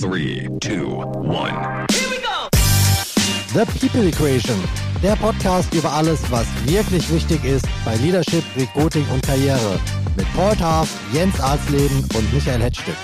Three, two, one. The People Equation, der Podcast über alles, was wirklich wichtig ist bei Leadership, Recruiting und Karriere. Mit Paul Taff, Jens Arzleben und Michael Hetzstück.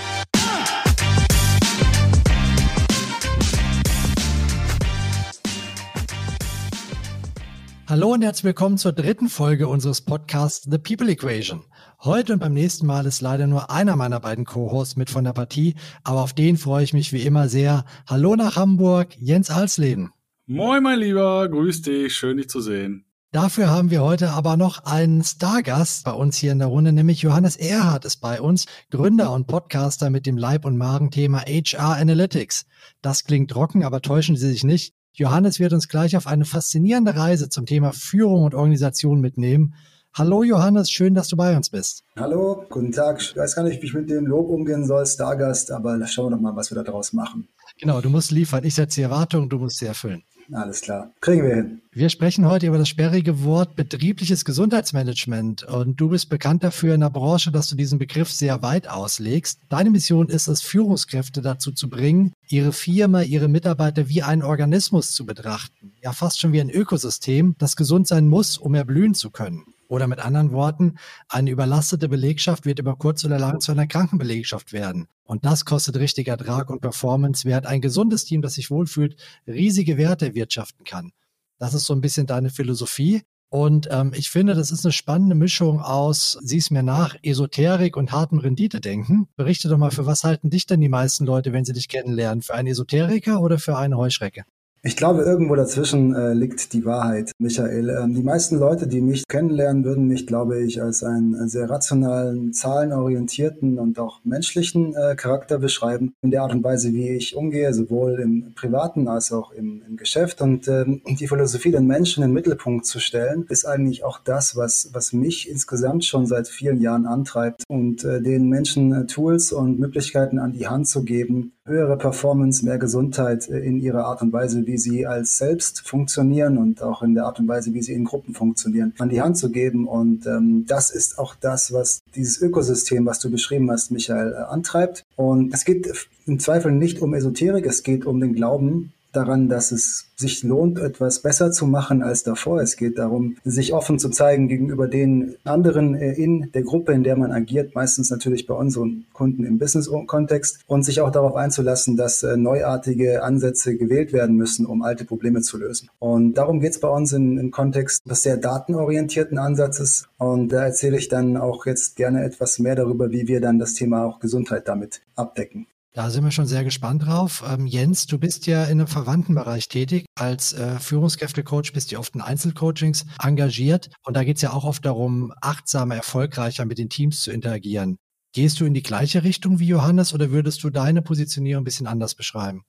Hallo und herzlich willkommen zur dritten Folge unseres Podcasts The People Equation. Heute und beim nächsten Mal ist leider nur einer meiner beiden Co-Hosts mit von der Partie, aber auf den freue ich mich wie immer sehr. Hallo nach Hamburg, Jens Alsleben. Moin, mein Lieber, grüß dich, schön dich zu sehen. Dafür haben wir heute aber noch einen Stargast bei uns hier in der Runde, nämlich Johannes Erhardt ist bei uns, Gründer und Podcaster mit dem Leib- und Magenthema HR Analytics. Das klingt trocken, aber täuschen Sie sich nicht. Johannes wird uns gleich auf eine faszinierende Reise zum Thema Führung und Organisation mitnehmen. Hallo Johannes, schön, dass du bei uns bist. Hallo, guten Tag. Ich weiß gar nicht, wie ich mit dem Lob umgehen soll, Stargast, aber schauen wir doch mal, was wir da draus machen. Genau, du musst liefern. Ich setze die Erwartungen, du musst sie erfüllen. Alles klar. Kriegen wir hin. Wir sprechen heute über das sperrige Wort betriebliches Gesundheitsmanagement. Und du bist bekannt dafür in der Branche, dass du diesen Begriff sehr weit auslegst. Deine Mission ist es, Führungskräfte dazu zu bringen, ihre Firma, ihre Mitarbeiter wie einen Organismus zu betrachten. Ja, fast schon wie ein Ökosystem, das gesund sein muss, um erblühen zu können. Oder mit anderen Worten, eine überlastete Belegschaft wird über kurz oder lang zu einer kranken Belegschaft werden. Und das kostet richtig Ertrag und Performance, während ein gesundes Team, das sich wohlfühlt, riesige Werte erwirtschaften kann. Das ist so ein bisschen deine Philosophie. Und ähm, ich finde, das ist eine spannende Mischung aus, sieh's mir nach, Esoterik und hartem Renditedenken. Berichte doch mal, für was halten dich denn die meisten Leute, wenn sie dich kennenlernen? Für einen Esoteriker oder für eine Heuschrecke? Ich glaube, irgendwo dazwischen äh, liegt die Wahrheit, Michael. Ähm, die meisten Leute, die mich kennenlernen, würden mich, glaube ich, als einen sehr rationalen, zahlenorientierten und auch menschlichen äh, Charakter beschreiben. In der Art und Weise, wie ich umgehe, sowohl im Privaten als auch im, im Geschäft. Und ähm, die Philosophie, den Menschen in den Mittelpunkt zu stellen, ist eigentlich auch das, was, was mich insgesamt schon seit vielen Jahren antreibt und äh, den Menschen äh, Tools und Möglichkeiten an die Hand zu geben, höhere Performance, mehr Gesundheit äh, in ihrer Art und Weise, wie sie als selbst funktionieren und auch in der Art und Weise, wie sie in Gruppen funktionieren, an die Hand zu geben. Und ähm, das ist auch das, was dieses Ökosystem, was du beschrieben hast, Michael, äh, antreibt. Und es geht im Zweifel nicht um Esoterik, es geht um den Glauben daran, dass es sich lohnt, etwas besser zu machen als davor. Es geht darum, sich offen zu zeigen gegenüber den anderen äh, in der Gruppe, in der man agiert, meistens natürlich bei unseren Kunden im Business-Kontext und sich auch darauf einzulassen, dass äh, neuartige Ansätze gewählt werden müssen, um alte Probleme zu lösen. Und darum geht es bei uns im, im Kontext des sehr datenorientierten Ansatzes. Und da erzähle ich dann auch jetzt gerne etwas mehr darüber, wie wir dann das Thema auch Gesundheit damit abdecken. Da sind wir schon sehr gespannt drauf. Ähm, Jens, du bist ja in einem verwandten Bereich tätig. Als äh, Führungskräftecoach bist du oft in Einzelcoachings engagiert. Und da geht es ja auch oft darum, achtsamer, erfolgreicher mit den Teams zu interagieren. Gehst du in die gleiche Richtung wie Johannes oder würdest du deine Positionierung ein bisschen anders beschreiben?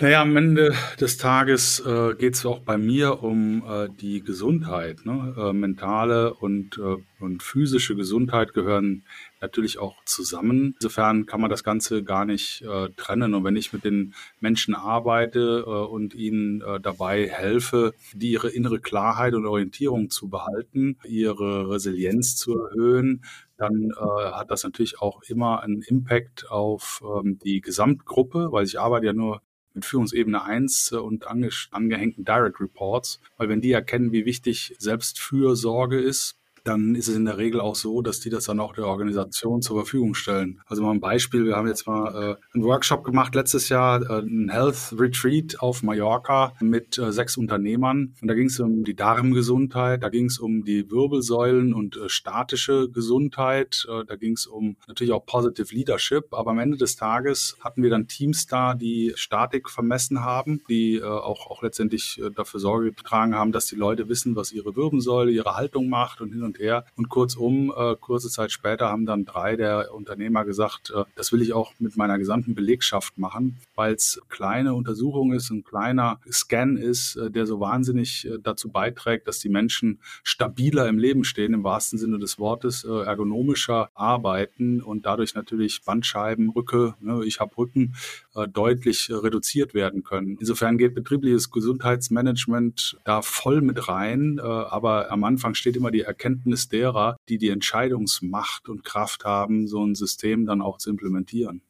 Naja, am Ende des Tages äh, geht es auch bei mir um äh, die Gesundheit. Ne? Äh, mentale und, äh, und physische Gesundheit gehören natürlich auch zusammen. Insofern kann man das Ganze gar nicht äh, trennen. Und wenn ich mit den Menschen arbeite äh, und ihnen dabei helfe, die ihre innere Klarheit und Orientierung zu behalten, ihre Resilienz zu erhöhen, dann äh, hat das natürlich auch immer einen Impact auf ähm, die Gesamtgruppe, weil ich arbeite ja nur mit Führungsebene 1 äh, und ange angehängten Direct Reports, weil wenn die erkennen, wie wichtig Selbstfürsorge ist, dann ist es in der Regel auch so, dass die das dann auch der Organisation zur Verfügung stellen. Also mal ein Beispiel, wir haben jetzt mal äh, einen Workshop gemacht letztes Jahr, äh, ein Health Retreat auf Mallorca mit äh, sechs Unternehmern. Und da ging es um die Darmgesundheit, da ging es um die Wirbelsäulen und äh, statische Gesundheit, äh, da ging es um natürlich auch Positive Leadership. Aber am Ende des Tages hatten wir dann Teams da, die Statik vermessen haben, die äh, auch, auch letztendlich äh, dafür Sorge getragen haben, dass die Leute wissen, was ihre Wirbelsäule, ihre Haltung macht und hin und her. Und kurzum, äh, kurze Zeit später haben dann drei der Unternehmer gesagt, äh, das will ich auch mit meiner gesamten Belegschaft machen, weil es kleine Untersuchung ist, ein kleiner Scan ist, äh, der so wahnsinnig äh, dazu beiträgt, dass die Menschen stabiler im Leben stehen, im wahrsten Sinne des Wortes, äh, ergonomischer arbeiten und dadurch natürlich Bandscheiben, Rücke, ne, ich habe Rücken, äh, deutlich reduziert werden können. Insofern geht betriebliches Gesundheitsmanagement da voll mit rein, aber am Anfang steht immer die Erkenntnis, Erkenntnis derer, die die Entscheidungsmacht und Kraft haben, so ein System dann auch zu implementieren.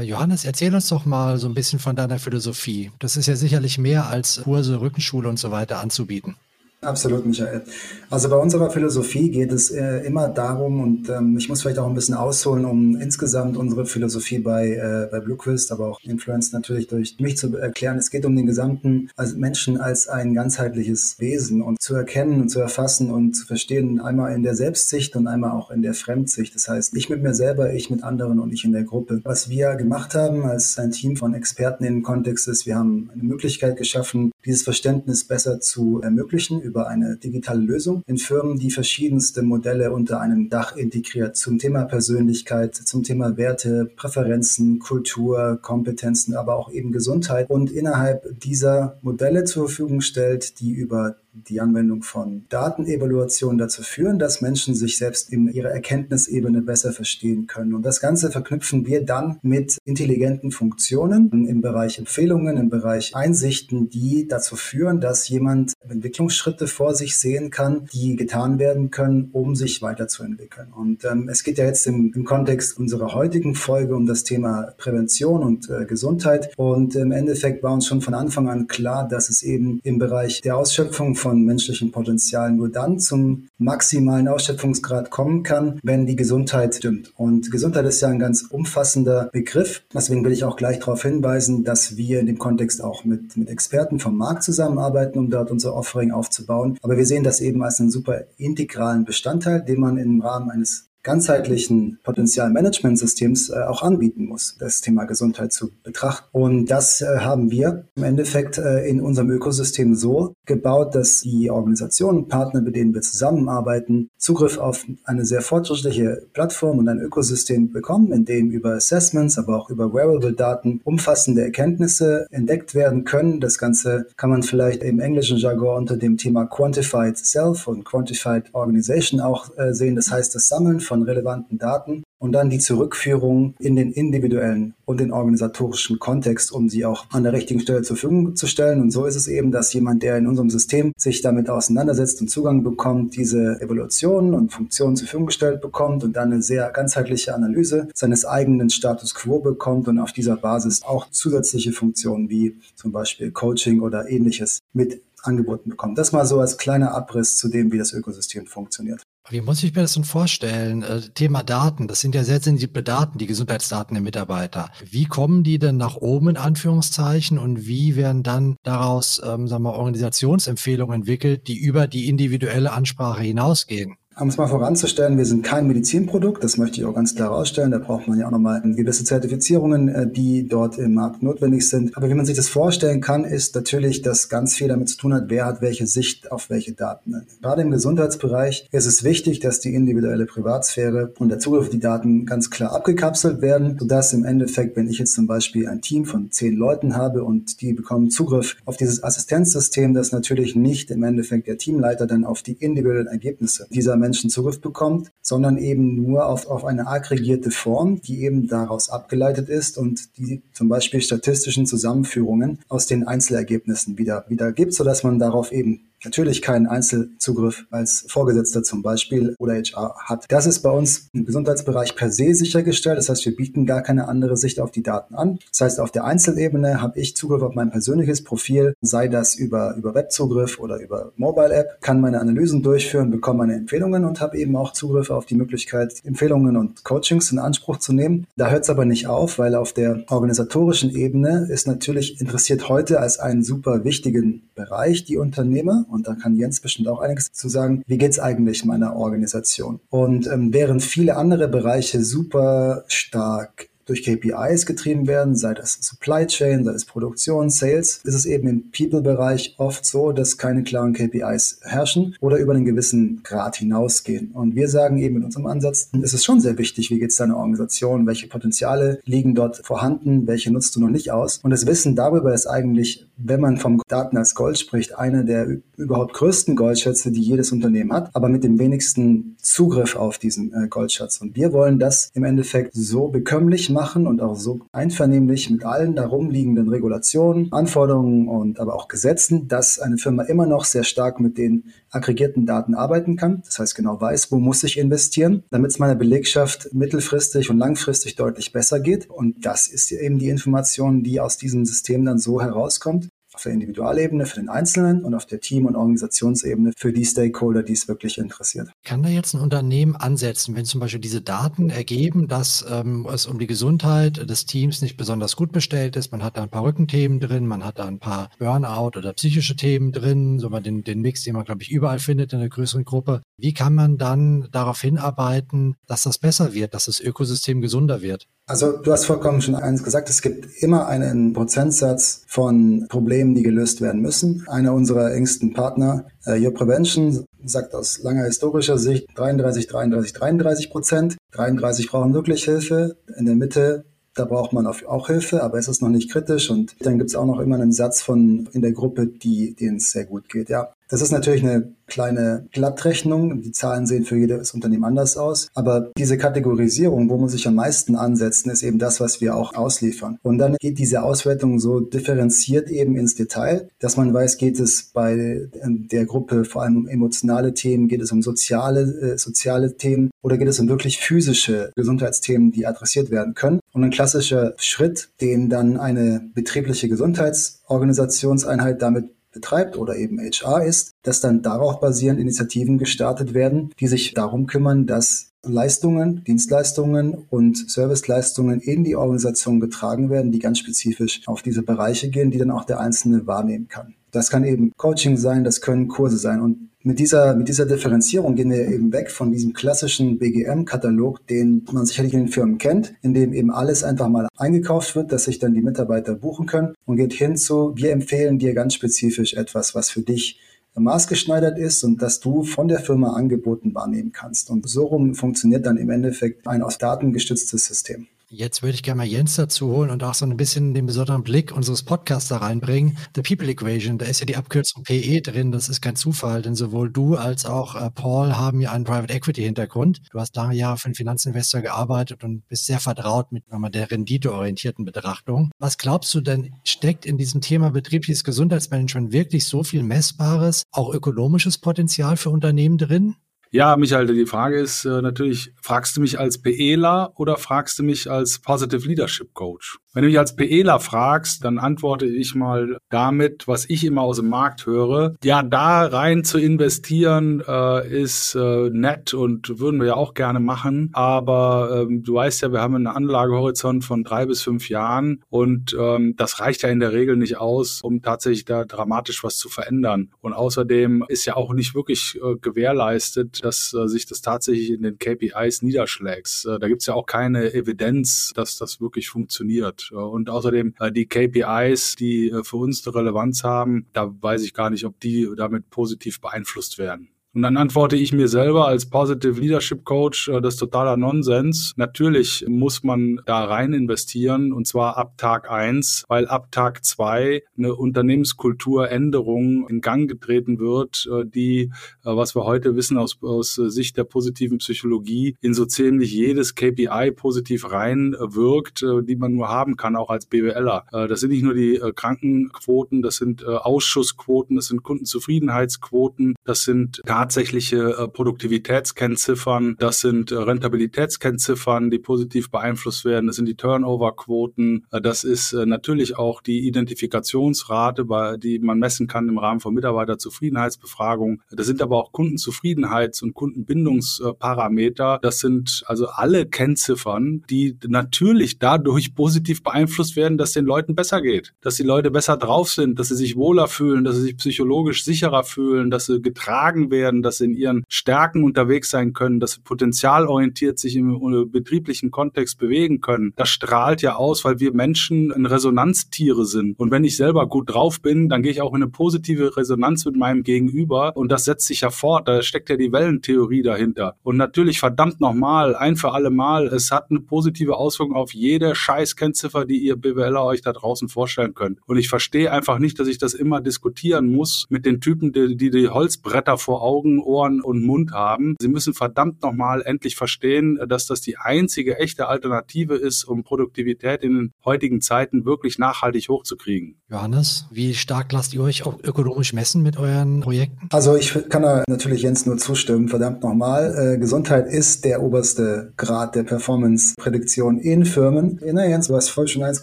Johannes, erzähl uns doch mal so ein bisschen von deiner Philosophie. Das ist ja sicherlich mehr als Kurse, Rückenschule und so weiter anzubieten. Absolut, Michael. Also bei unserer Philosophie geht es äh, immer darum, und ähm, ich muss vielleicht auch ein bisschen ausholen, um insgesamt unsere Philosophie bei, äh, bei Bluequist, aber auch Influence natürlich durch mich zu erklären. Es geht um den gesamten also Menschen als ein ganzheitliches Wesen und zu erkennen und zu erfassen und zu verstehen, einmal in der Selbstsicht und einmal auch in der Fremdsicht. Das heißt, ich mit mir selber, ich mit anderen und ich in der Gruppe. Was wir gemacht haben als ein Team von Experten in dem Kontext ist, wir haben eine Möglichkeit geschaffen, dieses Verständnis besser zu ermöglichen über eine digitale Lösung. In Firmen, die verschiedenste Modelle unter einem Dach integriert. Zum Thema Persönlichkeit, zum Thema Werte, Präferenzen, Kultur, Kompetenzen, aber auch eben Gesundheit. Und innerhalb dieser Modelle zur Verfügung stellt, die über die Anwendung von Datenevaluation dazu führen, dass Menschen sich selbst in ihrer Erkenntnisebene besser verstehen können. Und das Ganze verknüpfen wir dann mit intelligenten Funktionen im Bereich Empfehlungen, im Bereich Einsichten, die dazu führen, dass jemand Entwicklungsschritte vor sich sehen kann, die getan werden können, um sich weiterzuentwickeln. Und ähm, es geht ja jetzt im, im, Kontext unserer heutigen Folge um das Thema Prävention und äh, Gesundheit. Und im Endeffekt war uns schon von Anfang an klar, dass es eben im Bereich der Ausschöpfung von von menschlichem Potenzial nur dann zum maximalen Ausschöpfungsgrad kommen kann, wenn die Gesundheit stimmt. Und Gesundheit ist ja ein ganz umfassender Begriff. Deswegen will ich auch gleich darauf hinweisen, dass wir in dem Kontext auch mit, mit Experten vom Markt zusammenarbeiten, um dort unser Offering aufzubauen. Aber wir sehen das eben als einen super integralen Bestandteil, den man im Rahmen eines ganzheitlichen Potenzialmanagementsystems äh, auch anbieten muss, das Thema Gesundheit zu betrachten. Und das äh, haben wir im Endeffekt äh, in unserem Ökosystem so gebaut, dass die Organisationen, Partner, mit denen wir zusammenarbeiten, Zugriff auf eine sehr fortschrittliche Plattform und ein Ökosystem bekommen, in dem über Assessments, aber auch über Wearable-Daten umfassende Erkenntnisse entdeckt werden können. Das Ganze kann man vielleicht im englischen Jargon unter dem Thema Quantified Self und Quantified Organization auch äh, sehen. Das heißt, das Sammeln von von relevanten Daten und dann die Zurückführung in den individuellen und den organisatorischen Kontext, um sie auch an der richtigen Stelle zur Verfügung zu stellen. Und so ist es eben, dass jemand, der in unserem System sich damit auseinandersetzt und Zugang bekommt, diese Evaluationen und Funktionen zur Verfügung gestellt bekommt und dann eine sehr ganzheitliche Analyse seines eigenen Status quo bekommt und auf dieser Basis auch zusätzliche Funktionen wie zum Beispiel Coaching oder ähnliches mit angeboten bekommt. Das mal so als kleiner Abriss zu dem, wie das Ökosystem funktioniert. Wie muss ich mir das denn vorstellen? Äh, Thema Daten, das sind ja sehr sensible Daten, die Gesundheitsdaten der Mitarbeiter. Wie kommen die denn nach oben in Anführungszeichen und wie werden dann daraus, ähm, sagen wir, Organisationsempfehlungen entwickelt, die über die individuelle Ansprache hinausgehen? Um es mal voranzustellen, wir sind kein Medizinprodukt, das möchte ich auch ganz klar herausstellen. Da braucht man ja auch nochmal gewisse Zertifizierungen, äh, die dort im Markt notwendig sind. Aber wie man sich das vorstellen kann, ist natürlich, dass ganz viel damit zu tun hat, wer hat welche Sicht auf welche Daten. Gerade im Gesundheitsbereich ist es wichtig, dass die individuelle Privatsphäre und der Zugriff auf die Daten ganz klar abgekapselt werden, sodass im Endeffekt, wenn ich jetzt zum Beispiel ein Team von zehn Leuten habe und die bekommen Zugriff auf dieses Assistenzsystem, dass natürlich nicht im Endeffekt der Teamleiter dann auf die individuellen Ergebnisse dieser Menschen Zugriff bekommt, sondern eben nur auf, auf eine aggregierte Form, die eben daraus abgeleitet ist und die zum Beispiel statistischen Zusammenführungen aus den Einzelergebnissen wieder, wieder gibt, sodass man darauf eben natürlich keinen Einzelzugriff als Vorgesetzter zum Beispiel oder HR hat. Das ist bei uns im Gesundheitsbereich per se sichergestellt. Das heißt, wir bieten gar keine andere Sicht auf die Daten an. Das heißt, auf der Einzelebene habe ich Zugriff auf mein persönliches Profil, sei das über, über Webzugriff oder über Mobile App, kann meine Analysen durchführen, bekomme meine Empfehlungen und habe eben auch Zugriff auf die Möglichkeit, Empfehlungen und Coachings in Anspruch zu nehmen. Da hört es aber nicht auf, weil auf der organisatorischen Ebene ist natürlich interessiert heute als einen super wichtigen Bereich die Unternehmer und da kann Jens bestimmt auch einiges zu sagen, wie geht's eigentlich meiner Organisation? Und ähm, während viele andere Bereiche super stark durch KPIs getrieben werden, sei das Supply Chain, sei es Produktion, Sales, ist es eben im People-Bereich oft so, dass keine klaren KPIs herrschen oder über einen gewissen Grad hinausgehen. Und wir sagen eben in unserem Ansatz, ist es schon sehr wichtig, wie geht es deiner Organisation, welche Potenziale liegen dort vorhanden, welche nutzt du noch nicht aus. Und das Wissen darüber ist eigentlich, wenn man vom Daten als Gold spricht, einer der überhaupt größten Goldschätze, die jedes Unternehmen hat, aber mit dem wenigsten Zugriff auf diesen äh, Goldschatz. Und wir wollen das im Endeffekt so bekömmlich machen und auch so einvernehmlich mit allen darum liegenden Regulationen, Anforderungen und aber auch Gesetzen, dass eine Firma immer noch sehr stark mit den aggregierten Daten arbeiten kann. Das heißt genau weiß, wo muss ich investieren, damit es meiner Belegschaft mittelfristig und langfristig deutlich besser geht. Und das ist eben die Information, die aus diesem System dann so herauskommt auf der Individualebene für den Einzelnen und auf der Team- und Organisationsebene für die Stakeholder, die es wirklich interessiert. Kann da jetzt ein Unternehmen ansetzen, wenn zum Beispiel diese Daten ergeben, dass ähm, es um die Gesundheit des Teams nicht besonders gut bestellt ist? Man hat da ein paar Rückenthemen drin, man hat da ein paar Burnout oder psychische Themen drin, so mal den, den Mix, den man, glaube ich, überall findet in einer größeren Gruppe. Wie kann man dann darauf hinarbeiten, dass das besser wird, dass das Ökosystem gesunder wird? Also du hast vollkommen schon eins gesagt, es gibt immer einen Prozentsatz von Problemen, die gelöst werden müssen. Einer unserer engsten Partner, äh, Your Prevention, sagt aus langer historischer Sicht 33, 33, 33 Prozent. 33 brauchen wirklich Hilfe. In der Mitte da braucht man auch Hilfe, aber es ist noch nicht kritisch. Und dann gibt es auch noch immer einen Satz von in der Gruppe, die denen es sehr gut geht. Ja, das ist natürlich eine kleine Glattrechnung. Die Zahlen sehen für jedes Unternehmen anders aus. Aber diese Kategorisierung, wo muss ich am meisten ansetzen, ist eben das, was wir auch ausliefern. Und dann geht diese Auswertung so differenziert eben ins Detail, dass man weiß, geht es bei der Gruppe vor allem um emotionale Themen, geht es um soziale, äh, soziale Themen oder geht es um wirklich physische Gesundheitsthemen, die adressiert werden können. Und ein klassischer Schritt, den dann eine betriebliche Gesundheitsorganisationseinheit damit betreibt oder eben HR ist, dass dann darauf basierend Initiativen gestartet werden, die sich darum kümmern, dass Leistungen, Dienstleistungen und Serviceleistungen in die Organisation getragen werden, die ganz spezifisch auf diese Bereiche gehen, die dann auch der Einzelne wahrnehmen kann. Das kann eben Coaching sein, das können Kurse sein. Und mit dieser, mit dieser Differenzierung gehen wir eben weg von diesem klassischen BGM-Katalog, den man sicherlich in den Firmen kennt, in dem eben alles einfach mal eingekauft wird, dass sich dann die Mitarbeiter buchen können und geht hin zu, wir empfehlen dir ganz spezifisch etwas, was für dich maßgeschneidert ist und dass du von der Firma angeboten wahrnehmen kannst. Und so rum funktioniert dann im Endeffekt ein aus Daten gestütztes System. Jetzt würde ich gerne mal Jens dazu holen und auch so ein bisschen den besonderen Blick unseres Podcasts da reinbringen. The People Equation, da ist ja die Abkürzung PE drin. Das ist kein Zufall, denn sowohl du als auch äh, Paul haben ja einen Private Equity Hintergrund. Du hast lange Jahre für einen Finanzinvestor gearbeitet und bist sehr vertraut mit der renditeorientierten Betrachtung. Was glaubst du denn, steckt in diesem Thema betriebliches Gesundheitsmanagement wirklich so viel messbares, auch ökonomisches Potenzial für Unternehmen drin? Ja, Michael, die Frage ist äh, natürlich, fragst du mich als PEler oder fragst du mich als Positive Leadership Coach? Wenn du mich als PEler fragst, dann antworte ich mal damit, was ich immer aus dem Markt höre. Ja, da rein zu investieren äh, ist äh, nett und würden wir ja auch gerne machen. Aber ähm, du weißt ja, wir haben einen Anlagehorizont von drei bis fünf Jahren und ähm, das reicht ja in der Regel nicht aus, um tatsächlich da dramatisch was zu verändern. Und außerdem ist ja auch nicht wirklich äh, gewährleistet, dass äh, sich das tatsächlich in den KPIs niederschlägt. Äh, da gibt es ja auch keine Evidenz, dass das wirklich funktioniert. Und außerdem äh, die KPIs, die äh, für uns eine Relevanz haben, da weiß ich gar nicht, ob die damit positiv beeinflusst werden. Und dann antworte ich mir selber als Positive Leadership Coach, äh, das ist totaler Nonsens. Natürlich muss man da rein investieren und zwar ab Tag eins, weil ab Tag zwei eine Unternehmenskulturänderung in Gang getreten wird, äh, die, äh, was wir heute wissen aus, aus Sicht der positiven Psychologie, in so ziemlich jedes KPI positiv reinwirkt, die man nur haben kann, auch als BWLer. Das sind nicht nur die Krankenquoten, das sind Ausschussquoten, das sind Kundenzufriedenheitsquoten, das sind Daten tatsächliche äh, Produktivitätskennziffern, das sind äh, Rentabilitätskennziffern, die positiv beeinflusst werden, das sind die Turnover-Quoten, äh, das ist äh, natürlich auch die Identifikationsrate, bei, die man messen kann im Rahmen von Mitarbeiterzufriedenheitsbefragungen. Das sind aber auch Kundenzufriedenheits- und Kundenbindungsparameter. Das sind also alle Kennziffern, die natürlich dadurch positiv beeinflusst werden, dass den Leuten besser geht, dass die Leute besser drauf sind, dass sie sich wohler fühlen, dass sie sich psychologisch sicherer fühlen, dass sie getragen werden, werden, dass sie in ihren Stärken unterwegs sein können, dass sie potenzialorientiert sich im äh, betrieblichen Kontext bewegen können. Das strahlt ja aus, weil wir Menschen ein Resonanztiere sind. Und wenn ich selber gut drauf bin, dann gehe ich auch in eine positive Resonanz mit meinem Gegenüber und das setzt sich ja fort. Da steckt ja die Wellentheorie dahinter. Und natürlich verdammt nochmal, ein für alle Mal, es hat eine positive Auswirkung auf jede Scheiß-Kennziffer, die ihr BWLer euch da draußen vorstellen könnt. Und ich verstehe einfach nicht, dass ich das immer diskutieren muss mit den Typen, die die, die Holzbretter vor Augen Augen, Ohren und Mund haben. Sie müssen verdammt nochmal endlich verstehen, dass das die einzige echte Alternative ist, um Produktivität in den heutigen Zeiten wirklich nachhaltig hochzukriegen. Johannes, wie stark lasst ihr euch auch ökonomisch messen mit euren Projekten? Also ich kann da natürlich Jens nur zustimmen, verdammt nochmal. Äh, Gesundheit ist der oberste Grad der Performance-Prädiktion in Firmen. Na Jens, du hast vorhin schon eins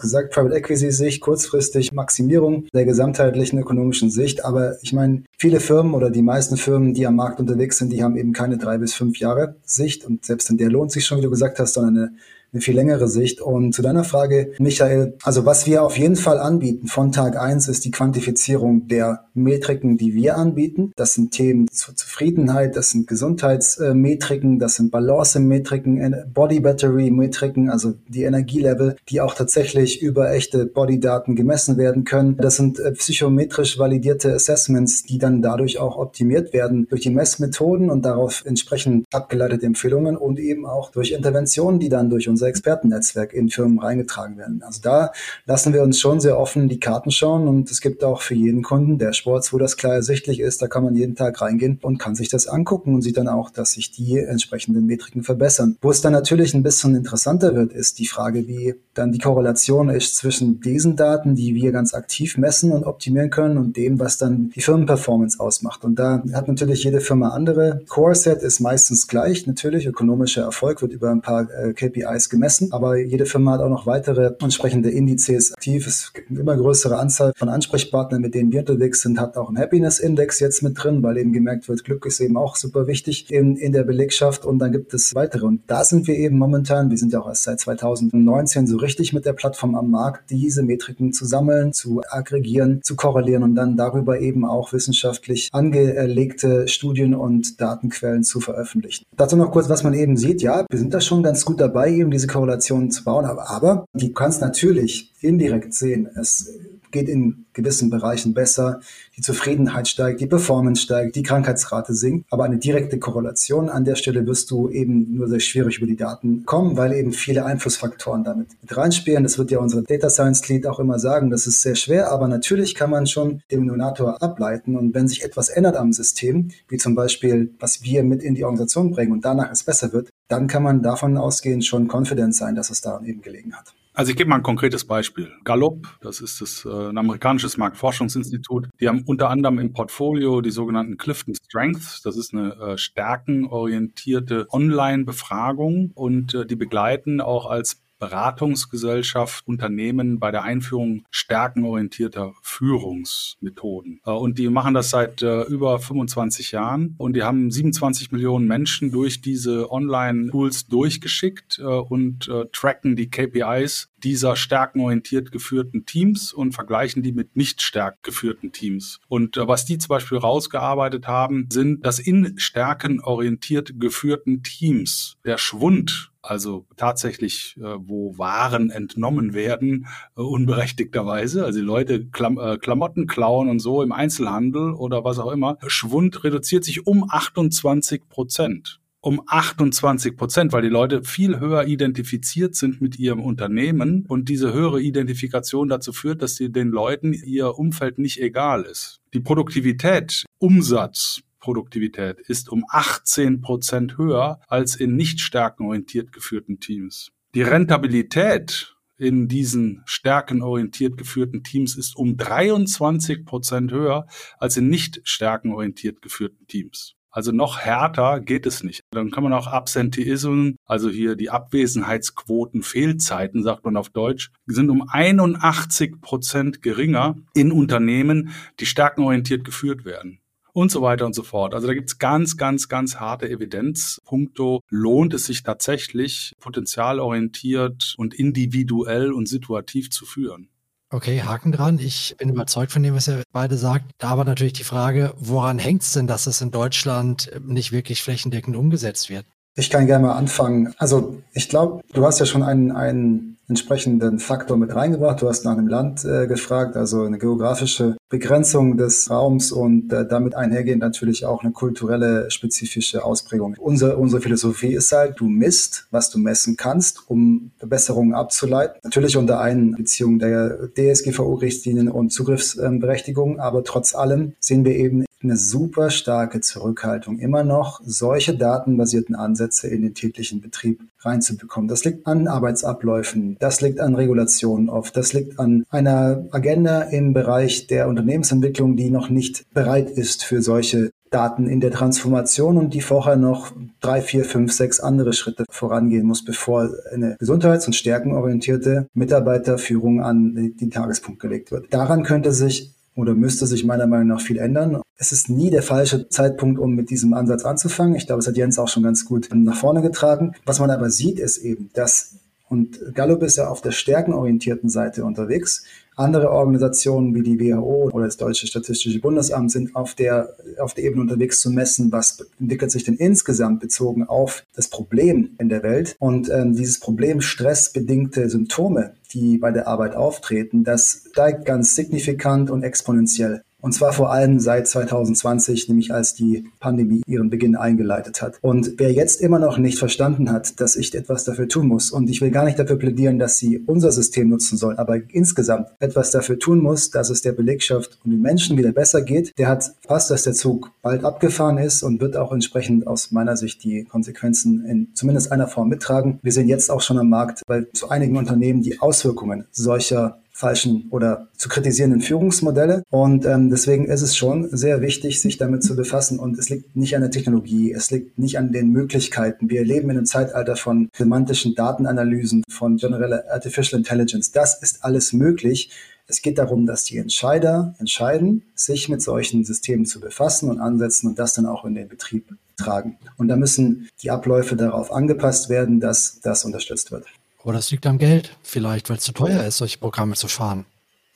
gesagt, Private Equity Sicht, kurzfristig Maximierung der gesamtheitlichen ökonomischen Sicht. Aber ich meine, viele Firmen oder die meisten Firmen, die am Markt unterwegs sind, die haben eben keine drei bis fünf Jahre Sicht. Und selbst in der lohnt sich schon, wie du gesagt hast, sondern eine eine viel längere Sicht. Und zu deiner Frage, Michael, also was wir auf jeden Fall anbieten von Tag eins ist die Quantifizierung der Metriken, die wir anbieten. Das sind Themen zur Zufriedenheit, das sind Gesundheitsmetriken, das sind Balance-Metriken, Body Battery-Metriken, also die Energielevel, die auch tatsächlich über echte Body-Daten gemessen werden können. Das sind äh, psychometrisch validierte Assessments, die dann dadurch auch optimiert werden durch die Messmethoden und darauf entsprechend abgeleitete Empfehlungen und eben auch durch Interventionen, die dann durch unser unser Expertennetzwerk in Firmen reingetragen werden. Also da lassen wir uns schon sehr offen die Karten schauen und es gibt auch für jeden Kunden Dashboards, wo das klar ersichtlich ist. Da kann man jeden Tag reingehen und kann sich das angucken und sieht dann auch, dass sich die entsprechenden Metriken verbessern. Wo es dann natürlich ein bisschen interessanter wird, ist die Frage, wie dann die Korrelation ist zwischen diesen Daten, die wir ganz aktiv messen und optimieren können und dem, was dann die Firmenperformance ausmacht. Und da hat natürlich jede Firma andere. Core Set ist meistens gleich. Natürlich, ökonomischer Erfolg wird über ein paar äh, KPIs gemessen, aber jede Firma hat auch noch weitere entsprechende Indizes aktiv. Es gibt eine immer größere Anzahl von Ansprechpartnern, mit denen wir unterwegs sind, hat auch ein Happiness Index jetzt mit drin, weil eben gemerkt wird, Glück ist eben auch super wichtig in, in der Belegschaft und dann gibt es weitere. Und da sind wir eben momentan, wir sind ja auch erst seit 2019 so richtig mit der Plattform am Markt, diese Metriken zu sammeln, zu aggregieren, zu korrelieren und dann darüber eben auch wissenschaftlich angelegte Studien und Datenquellen zu veröffentlichen. Dazu noch kurz, was man eben sieht. Ja, wir sind da schon ganz gut dabei, eben diese Korrelationen zu bauen, aber, aber die kannst natürlich indirekt sehen. Es geht in gewissen Bereichen besser, die Zufriedenheit steigt, die Performance steigt, die Krankheitsrate sinkt. Aber eine direkte Korrelation an der Stelle wirst du eben nur sehr schwierig über die Daten kommen, weil eben viele Einflussfaktoren damit mit reinspielen. Das wird ja unsere Data Science Lead auch immer sagen. Das ist sehr schwer, aber natürlich kann man schon den Denominator ableiten. Und wenn sich etwas ändert am System, wie zum Beispiel, was wir mit in die Organisation bringen und danach es besser wird, dann kann man davon ausgehend schon confident sein, dass es daran eben gelegen hat. Also ich gebe mal ein konkretes Beispiel. Gallup, das ist das, äh, ein amerikanisches Marktforschungsinstitut, die haben unter anderem im Portfolio die sogenannten Clifton Strengths. Das ist eine äh, stärkenorientierte Online-Befragung und äh, die begleiten auch als Beratungsgesellschaft Unternehmen bei der Einführung stärkenorientierter Führungsmethoden. Äh, und die machen das seit äh, über 25 Jahren und die haben 27 Millionen Menschen durch diese Online-Tools durchgeschickt äh, und tracken die KPIs dieser stärkenorientiert geführten Teams und vergleichen die mit nicht stark geführten Teams. Und was die zum Beispiel rausgearbeitet haben, sind, dass in stärkenorientiert geführten Teams der Schwund also tatsächlich, äh, wo Waren entnommen werden, äh, unberechtigterweise, also die Leute Klam äh, Klamotten klauen und so im Einzelhandel oder was auch immer, Schwund reduziert sich um 28 Prozent. Um 28 Prozent, weil die Leute viel höher identifiziert sind mit ihrem Unternehmen. Und diese höhere Identifikation dazu führt, dass die, den Leuten ihr Umfeld nicht egal ist. Die Produktivität, Umsatz, Produktivität ist um 18 Prozent höher als in nicht stärkenorientiert geführten Teams. Die Rentabilität in diesen stärkenorientiert geführten Teams ist um 23 Prozent höher als in nicht stärkenorientiert geführten Teams. Also noch härter geht es nicht. Dann kann man auch Absenteism, also hier die Abwesenheitsquoten, Fehlzeiten, sagt man auf Deutsch, sind um 81 Prozent geringer in Unternehmen, die stärkenorientiert geführt werden und so weiter und so fort. Also da gibt's ganz, ganz, ganz harte Evidenz. Punkto, lohnt es sich tatsächlich, potenzialorientiert und individuell und situativ zu führen. Okay, Haken dran. Ich bin überzeugt von dem, was ihr beide sagt. Da aber natürlich die Frage, woran hängt's denn, dass es in Deutschland nicht wirklich flächendeckend umgesetzt wird? Ich kann gerne mal anfangen. Also ich glaube, du hast ja schon einen, einen entsprechenden Faktor mit reingebracht. Du hast nach einem Land äh, gefragt, also eine geografische Begrenzung des Raums und äh, damit einhergehend natürlich auch eine kulturelle spezifische Ausprägung. Unsere, unsere Philosophie ist halt, du misst, was du messen kannst, um Verbesserungen abzuleiten. Natürlich unter Einbeziehung der DSGVO-Richtlinien und Zugriffsberechtigungen, aber trotz allem sehen wir eben eine super starke Zurückhaltung, immer noch solche datenbasierten Ansätze in den täglichen Betrieb reinzubekommen. Das liegt an Arbeitsabläufen, das liegt an Regulationen oft, das liegt an einer Agenda im Bereich der Unternehmensentwicklung, die noch nicht bereit ist für solche Daten in der Transformation und die vorher noch drei, vier, fünf, sechs andere Schritte vorangehen muss, bevor eine gesundheits- und stärkenorientierte Mitarbeiterführung an den Tagespunkt gelegt wird. Daran könnte sich oder müsste sich meiner Meinung nach viel ändern. Es ist nie der falsche Zeitpunkt, um mit diesem Ansatz anzufangen. Ich glaube, es hat Jens auch schon ganz gut nach vorne getragen. Was man aber sieht, ist eben, dass und Gallup ist ja auf der stärkenorientierten Seite unterwegs. Andere Organisationen wie die WHO oder das Deutsche Statistische Bundesamt sind auf der, auf der Ebene unterwegs zu messen, was entwickelt sich denn insgesamt bezogen auf das Problem in der Welt. Und ähm, dieses Problem stressbedingte Symptome, die bei der Arbeit auftreten, das steigt ganz signifikant und exponentiell. Und zwar vor allem seit 2020, nämlich als die Pandemie ihren Beginn eingeleitet hat. Und wer jetzt immer noch nicht verstanden hat, dass ich etwas dafür tun muss, und ich will gar nicht dafür plädieren, dass sie unser System nutzen sollen, aber insgesamt etwas dafür tun muss, dass es der Belegschaft und den Menschen wieder besser geht, der hat fast, dass der Zug bald abgefahren ist und wird auch entsprechend aus meiner Sicht die Konsequenzen in zumindest einer Form mittragen. Wir sehen jetzt auch schon am Markt bei zu einigen Unternehmen die Auswirkungen solcher falschen oder zu kritisierenden Führungsmodelle. Und ähm, deswegen ist es schon sehr wichtig, sich damit zu befassen. Und es liegt nicht an der Technologie, es liegt nicht an den Möglichkeiten. Wir leben in einem Zeitalter von semantischen Datenanalysen, von genereller Artificial Intelligence. Das ist alles möglich. Es geht darum, dass die Entscheider entscheiden, sich mit solchen Systemen zu befassen und ansetzen und das dann auch in den Betrieb tragen. Und da müssen die Abläufe darauf angepasst werden, dass das unterstützt wird. Oder es liegt am Geld, vielleicht, weil es zu teuer ist, solche Programme zu fahren.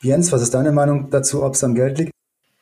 Jens, was ist deine Meinung dazu, ob es am Geld liegt?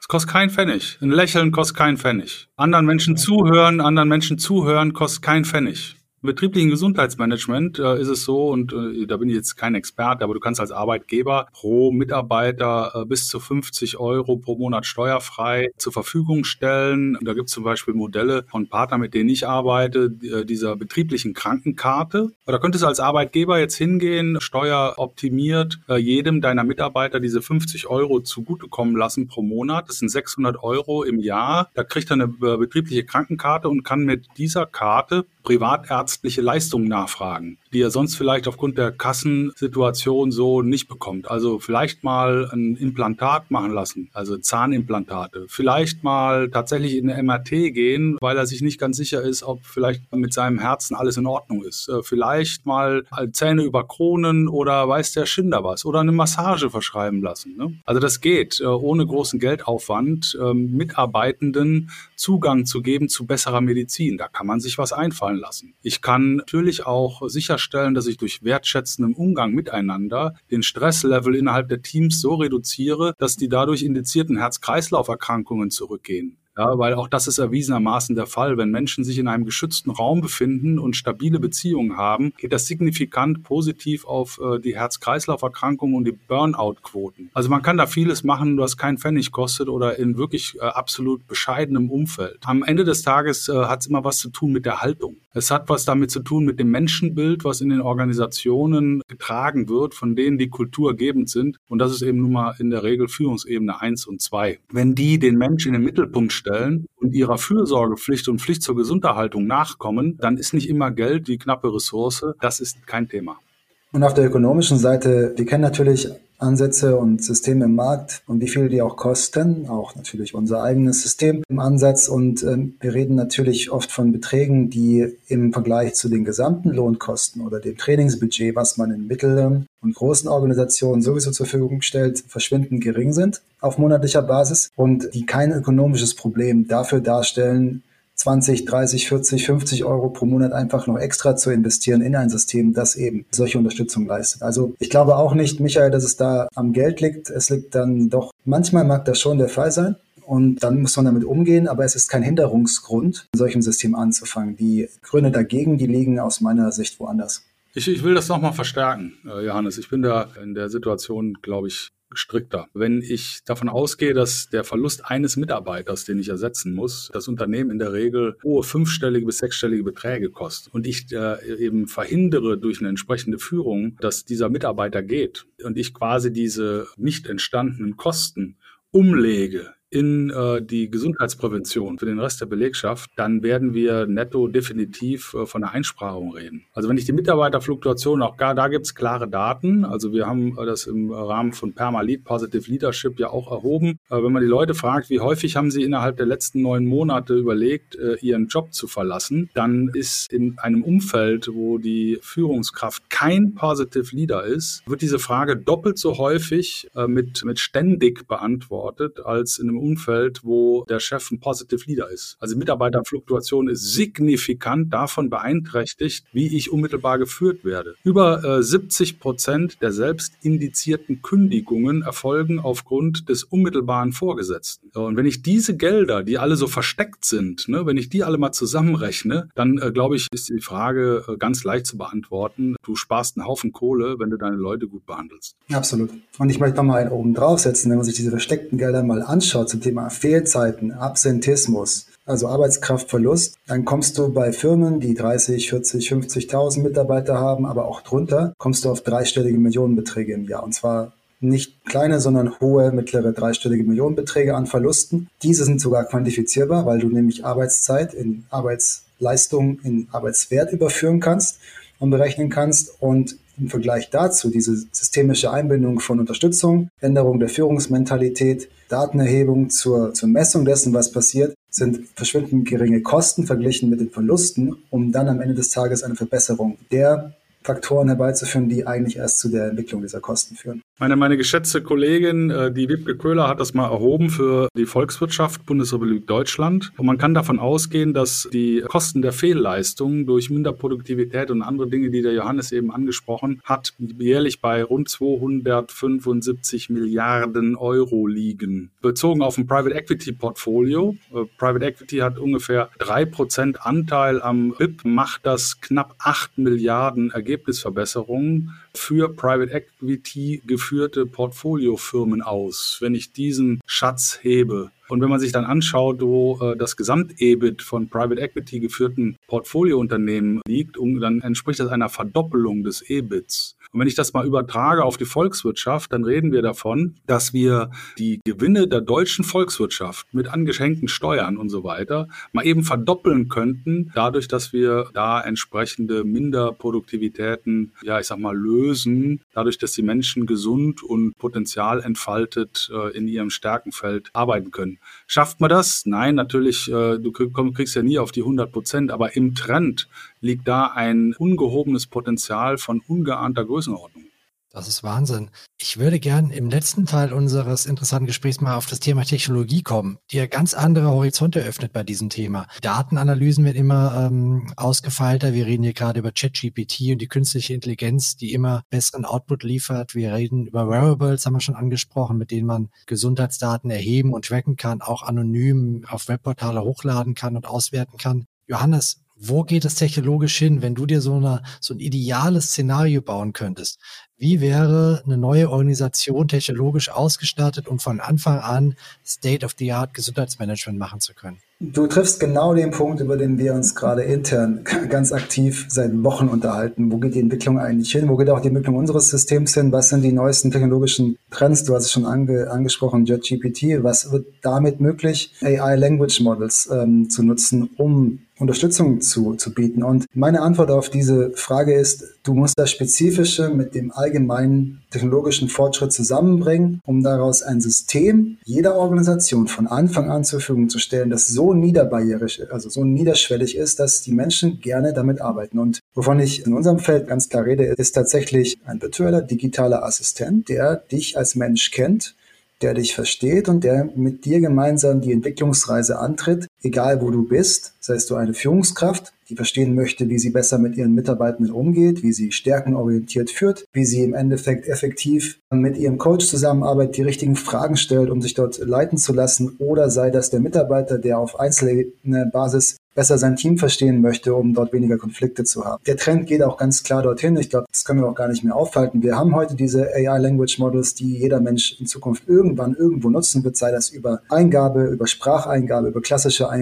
Es kostet keinen Pfennig. Ein Lächeln kostet keinen Pfennig. Anderen Menschen zuhören, anderen Menschen zuhören kostet keinen Pfennig. Betrieblichen Gesundheitsmanagement äh, ist es so, und äh, da bin ich jetzt kein Experte, aber du kannst als Arbeitgeber pro Mitarbeiter äh, bis zu 50 Euro pro Monat steuerfrei zur Verfügung stellen. Da gibt es zum Beispiel Modelle von Partnern, mit denen ich arbeite, äh, dieser betrieblichen Krankenkarte. Da könntest du als Arbeitgeber jetzt hingehen, steueroptimiert äh, jedem deiner Mitarbeiter diese 50 Euro zugutekommen lassen pro Monat. Das sind 600 Euro im Jahr. Da kriegt er eine äh, betriebliche Krankenkarte und kann mit dieser Karte privatärztliche Leistungen nachfragen, die er sonst vielleicht aufgrund der Kassensituation so nicht bekommt. Also vielleicht mal ein Implantat machen lassen, also Zahnimplantate. Vielleicht mal tatsächlich in eine MRT gehen, weil er sich nicht ganz sicher ist, ob vielleicht mit seinem Herzen alles in Ordnung ist. Äh, vielleicht mal Zähne über Kronen oder weiß der Schinder was oder eine Massage verschreiben lassen. Ne? Also das geht äh, ohne großen Geldaufwand, ähm, Mitarbeitenden Zugang zu geben zu besserer Medizin. Da kann man sich was einfallen fallen lassen. Ich kann natürlich auch sicherstellen, dass ich durch wertschätzenden Umgang miteinander den Stresslevel innerhalb der Teams so reduziere, dass die dadurch indizierten Herz-Kreislauf-Erkrankungen zurückgehen. Ja, weil auch das ist erwiesenermaßen der Fall. Wenn Menschen sich in einem geschützten Raum befinden und stabile Beziehungen haben, geht das signifikant positiv auf äh, die Herz-Kreislauf-Erkrankungen und die Burnout-Quoten. Also man kann da vieles machen, was kein Pfennig kostet oder in wirklich äh, absolut bescheidenem Umfeld. Am Ende des Tages äh, hat es immer was zu tun mit der Haltung. Es hat was damit zu tun mit dem Menschenbild, was in den Organisationen getragen wird, von denen die kulturgebend sind. Und das ist eben nun mal in der Regel Führungsebene eins und zwei. Wenn die den Menschen in den Mittelpunkt stellen und ihrer Fürsorgepflicht und Pflicht zur Gesunderhaltung nachkommen, dann ist nicht immer Geld die knappe Ressource. Das ist kein Thema. Und auf der ökonomischen Seite, wir kennen natürlich Ansätze und Systeme im Markt und wie viel die auch kosten, auch natürlich unser eigenes System im Ansatz. Und ähm, wir reden natürlich oft von Beträgen, die im Vergleich zu den gesamten Lohnkosten oder dem Trainingsbudget, was man in mittleren und großen Organisationen sowieso zur Verfügung stellt, verschwindend gering sind auf monatlicher Basis und die kein ökonomisches Problem dafür darstellen, 20, 30, 40, 50 Euro pro Monat einfach noch extra zu investieren in ein System, das eben solche Unterstützung leistet. Also ich glaube auch nicht, Michael, dass es da am Geld liegt. Es liegt dann doch, manchmal mag das schon der Fall sein. Und dann muss man damit umgehen, aber es ist kein Hinderungsgrund, in solchem System anzufangen. Die Gründe dagegen, die liegen aus meiner Sicht woanders. Ich, ich will das nochmal verstärken, äh, Johannes. Ich bin da in der Situation, glaube ich, strikter. Wenn ich davon ausgehe, dass der Verlust eines Mitarbeiters, den ich ersetzen muss, das Unternehmen in der Regel hohe fünfstellige bis sechsstellige Beträge kostet und ich äh, eben verhindere durch eine entsprechende Führung, dass dieser Mitarbeiter geht und ich quasi diese nicht entstandenen Kosten umlege in äh, die Gesundheitsprävention für den Rest der Belegschaft, dann werden wir netto definitiv äh, von einer Einsparung reden. Also wenn ich die Mitarbeiterfluktuation, auch gar da gibt es klare Daten. Also wir haben äh, das im Rahmen von Permalit Positive Leadership ja auch erhoben. Äh, wenn man die Leute fragt, wie häufig haben sie innerhalb der letzten neun Monate überlegt, äh, ihren Job zu verlassen, dann ist in einem Umfeld, wo die Führungskraft kein Positive Leader ist, wird diese Frage doppelt so häufig äh, mit, mit ständig beantwortet als in einem Umfeld, wo der Chef ein Positive Leader ist. Also Mitarbeiterfluktuation ist signifikant davon beeinträchtigt, wie ich unmittelbar geführt werde. Über äh, 70 Prozent der selbst indizierten Kündigungen erfolgen aufgrund des unmittelbaren Vorgesetzten. Und wenn ich diese Gelder, die alle so versteckt sind, ne, wenn ich die alle mal zusammenrechne, dann äh, glaube ich, ist die Frage äh, ganz leicht zu beantworten. Du sparst einen Haufen Kohle, wenn du deine Leute gut behandelst. Absolut. Und ich möchte noch mal einen oben draufsetzen, wenn man sich diese versteckten Gelder mal anschaut zum Thema Fehlzeiten, Absentismus, also Arbeitskraftverlust, dann kommst du bei Firmen, die 30, 40, 50.000 Mitarbeiter haben, aber auch drunter, kommst du auf dreistellige Millionenbeträge im Jahr. Und zwar nicht kleine, sondern hohe, mittlere, dreistellige Millionenbeträge an Verlusten. Diese sind sogar quantifizierbar, weil du nämlich Arbeitszeit in Arbeitsleistung, in Arbeitswert überführen kannst und berechnen kannst. Und im Vergleich dazu diese systemische Einbindung von Unterstützung, Änderung der Führungsmentalität, Datenerhebung zur, zur Messung dessen, was passiert, sind verschwindend geringe Kosten verglichen mit den Verlusten, um dann am Ende des Tages eine Verbesserung der Faktoren herbeizuführen, die eigentlich erst zu der Entwicklung dieser Kosten führen. Meine, meine geschätzte Kollegin, äh, die Wiebke Köhler, hat das mal erhoben für die Volkswirtschaft Bundesrepublik Deutschland. Und man kann davon ausgehen, dass die Kosten der Fehlleistung durch Minderproduktivität und andere Dinge, die der Johannes eben angesprochen hat, jährlich bei rund 275 Milliarden Euro liegen. Bezogen auf ein Private Equity Portfolio. Äh, Private Equity hat ungefähr drei Prozent Anteil am BIP, macht das knapp acht Milliarden Ergebnisverbesserungen für Private Equity geführte Portfoliofirmen aus, wenn ich diesen Schatz hebe. Und wenn man sich dann anschaut, wo äh, das Gesamt-EBIT von Private Equity geführten Portfoliounternehmen liegt, um, dann entspricht das einer Verdoppelung des EBITs. Und wenn ich das mal übertrage auf die Volkswirtschaft, dann reden wir davon, dass wir die Gewinne der deutschen Volkswirtschaft mit angeschenkten Steuern und so weiter mal eben verdoppeln könnten, dadurch, dass wir da entsprechende Minderproduktivitäten, ja, ich sag mal, lösen, dadurch, dass die Menschen gesund und Potenzial entfaltet äh, in ihrem Stärkenfeld arbeiten können. Schafft man das? Nein, natürlich, äh, du kriegst ja nie auf die 100 Prozent, aber im Trend liegt da ein ungehobenes Potenzial von ungeahnter Größenordnung. Das ist Wahnsinn. Ich würde gern im letzten Teil unseres interessanten Gesprächs mal auf das Thema Technologie kommen, die ja ganz andere Horizonte öffnet bei diesem Thema. Datenanalysen werden immer ähm, ausgefeilter. Wir reden hier gerade über ChatGPT und die künstliche Intelligenz, die immer besseren Output liefert. Wir reden über Wearables, haben wir schon angesprochen, mit denen man Gesundheitsdaten erheben und tracken kann, auch anonym auf Webportale hochladen kann und auswerten kann. Johannes, wo geht es technologisch hin, wenn du dir so, eine, so ein ideales Szenario bauen könntest? Wie wäre eine neue Organisation technologisch ausgestattet, um von Anfang an State-of-the-Art Gesundheitsmanagement machen zu können? Du triffst genau den Punkt, über den wir uns gerade intern ganz aktiv seit Wochen unterhalten. Wo geht die Entwicklung eigentlich hin? Wo geht auch die Entwicklung unseres Systems hin? Was sind die neuesten technologischen Trends? Du hast es schon ange angesprochen, JetGPT. Was wird damit möglich, AI Language Models ähm, zu nutzen, um Unterstützung zu, zu bieten? Und meine Antwort auf diese Frage ist, du musst das Spezifische mit dem allgemeinen technologischen Fortschritt zusammenbringen, um daraus ein System jeder Organisation von Anfang an zur Verfügung zu stellen, das so niederbarrierig, also so niederschwellig ist, dass die Menschen gerne damit arbeiten. Und wovon ich in unserem Feld ganz klar rede, ist tatsächlich ein virtueller digitaler Assistent, der dich als Mensch kennt der dich versteht und der mit dir gemeinsam die Entwicklungsreise antritt egal wo du bist, seist du eine Führungskraft, die verstehen möchte, wie sie besser mit ihren Mitarbeitenden umgeht, wie sie stärkenorientiert führt, wie sie im Endeffekt effektiv mit ihrem Coach zusammenarbeitet, die richtigen Fragen stellt, um sich dort leiten zu lassen, oder sei das der Mitarbeiter, der auf einzelne Basis besser sein Team verstehen möchte, um dort weniger Konflikte zu haben. Der Trend geht auch ganz klar dorthin. Ich glaube, das können wir auch gar nicht mehr aufhalten. Wir haben heute diese AI Language Models, die jeder Mensch in Zukunft irgendwann irgendwo nutzen wird, sei das über Eingabe, über Spracheingabe, über klassische Eingabe.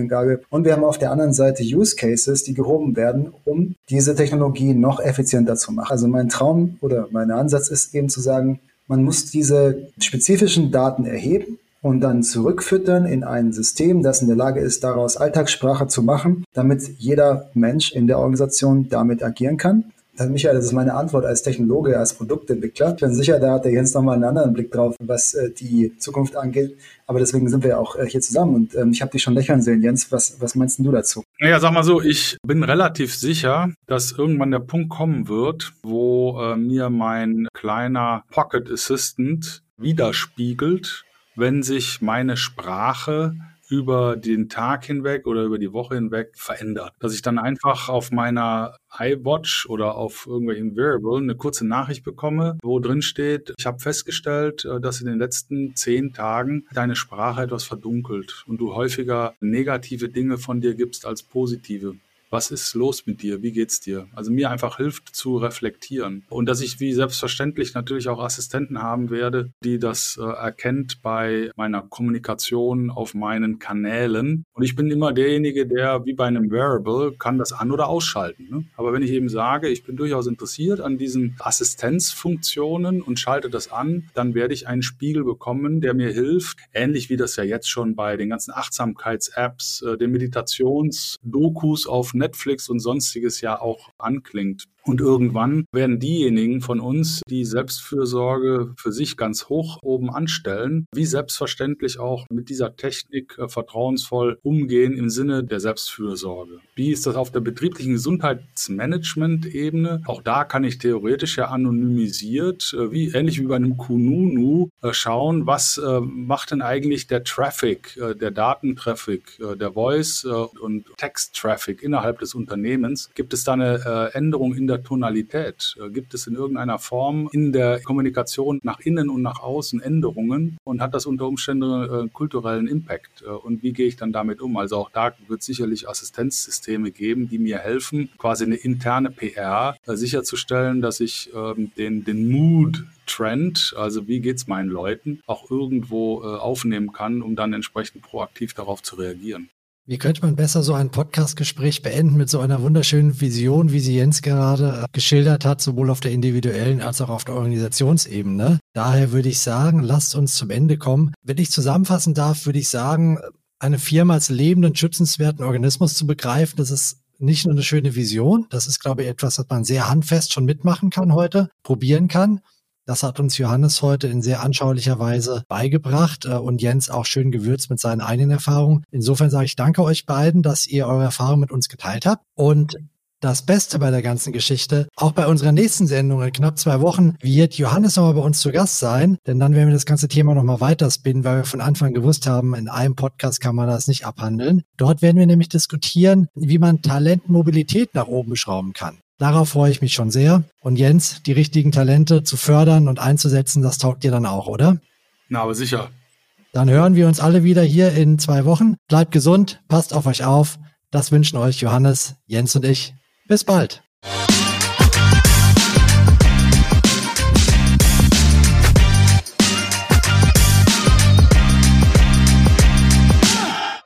Und wir haben auf der anderen Seite Use Cases, die gehoben werden, um diese Technologie noch effizienter zu machen. Also mein Traum oder mein Ansatz ist eben zu sagen, man muss diese spezifischen Daten erheben und dann zurückfüttern in ein System, das in der Lage ist, daraus Alltagssprache zu machen, damit jeder Mensch in der Organisation damit agieren kann. Dann, Michael, das ist meine Antwort als Technologe, als Produktentwickler. Ich bin sicher, da hat der Jens nochmal einen anderen Blick drauf, was äh, die Zukunft angeht. Aber deswegen sind wir ja auch äh, hier zusammen. Und ähm, ich habe dich schon lächeln sehen, Jens. Was, was meinst du dazu? Naja, sag mal so, ich bin relativ sicher, dass irgendwann der Punkt kommen wird, wo äh, mir mein kleiner Pocket Assistant widerspiegelt, wenn sich meine Sprache über den Tag hinweg oder über die Woche hinweg verändert. Dass ich dann einfach auf meiner iWatch oder auf irgendwelchen Variable eine kurze Nachricht bekomme, wo drin steht, ich habe festgestellt, äh, dass in den letzten zehn Tagen deine Sprache etwas verdunkelt und du häufiger negative Dinge von dir gibst als positive was ist los mit dir, wie geht's dir? Also mir einfach hilft zu reflektieren. Und dass ich wie selbstverständlich natürlich auch Assistenten haben werde, die das äh, erkennt bei meiner Kommunikation auf meinen Kanälen. Und ich bin immer derjenige, der wie bei einem Wearable kann das an- oder ausschalten. Ne? Aber wenn ich eben sage, ich bin durchaus interessiert an diesen Assistenzfunktionen und schalte das an, dann werde ich einen Spiegel bekommen, der mir hilft, ähnlich wie das ja jetzt schon bei den ganzen Achtsamkeits-Apps, äh, den Meditations-Dokus auf Netflix Netflix und sonstiges ja auch anklingt. Und irgendwann werden diejenigen von uns, die Selbstfürsorge für sich ganz hoch oben anstellen, wie selbstverständlich auch mit dieser Technik äh, vertrauensvoll umgehen im Sinne der Selbstfürsorge. Wie ist das auf der betrieblichen Gesundheitsmanagement-Ebene? Auch da kann ich theoretisch ja anonymisiert, äh, wie ähnlich wie bei einem Kununu, äh, schauen, was macht denn eigentlich der Traffic, der Datentraffic, der Voice- und Text-Traffic innerhalb des Unternehmens? Gibt es da eine Änderung in der Tonalität? Äh, gibt es in irgendeiner Form in der Kommunikation nach innen und nach außen Änderungen und hat das unter Umständen äh, kulturellen Impact? Äh, und wie gehe ich dann damit um? Also auch da wird es sicherlich Assistenzsysteme geben, die mir helfen, quasi eine interne PR äh, sicherzustellen, dass ich ähm, den, den Mood Trend, also wie geht es meinen Leuten, auch irgendwo äh, aufnehmen kann, um dann entsprechend proaktiv darauf zu reagieren. Wie könnte man besser so ein Podcastgespräch beenden mit so einer wunderschönen Vision, wie sie Jens gerade geschildert hat, sowohl auf der individuellen als auch auf der Organisationsebene? Daher würde ich sagen, lasst uns zum Ende kommen. Wenn ich zusammenfassen darf, würde ich sagen, eine Firma als lebenden, schützenswerten Organismus zu begreifen, das ist nicht nur eine schöne Vision, das ist, glaube ich, etwas, was man sehr handfest schon mitmachen kann heute, probieren kann. Das hat uns Johannes heute in sehr anschaulicher Weise beigebracht äh, und Jens auch schön gewürzt mit seinen eigenen Erfahrungen. Insofern sage ich danke euch beiden, dass ihr eure Erfahrungen mit uns geteilt habt. Und das Beste bei der ganzen Geschichte, auch bei unserer nächsten Sendung in knapp zwei Wochen, wird Johannes nochmal bei uns zu Gast sein, denn dann werden wir das ganze Thema nochmal weiterspinnen, weil wir von Anfang gewusst haben, in einem Podcast kann man das nicht abhandeln. Dort werden wir nämlich diskutieren, wie man Talentmobilität nach oben schrauben kann. Darauf freue ich mich schon sehr. Und Jens, die richtigen Talente zu fördern und einzusetzen, das taugt dir dann auch, oder? Na, aber sicher. Dann hören wir uns alle wieder hier in zwei Wochen. Bleibt gesund, passt auf euch auf. Das wünschen euch Johannes, Jens und ich. Bis bald.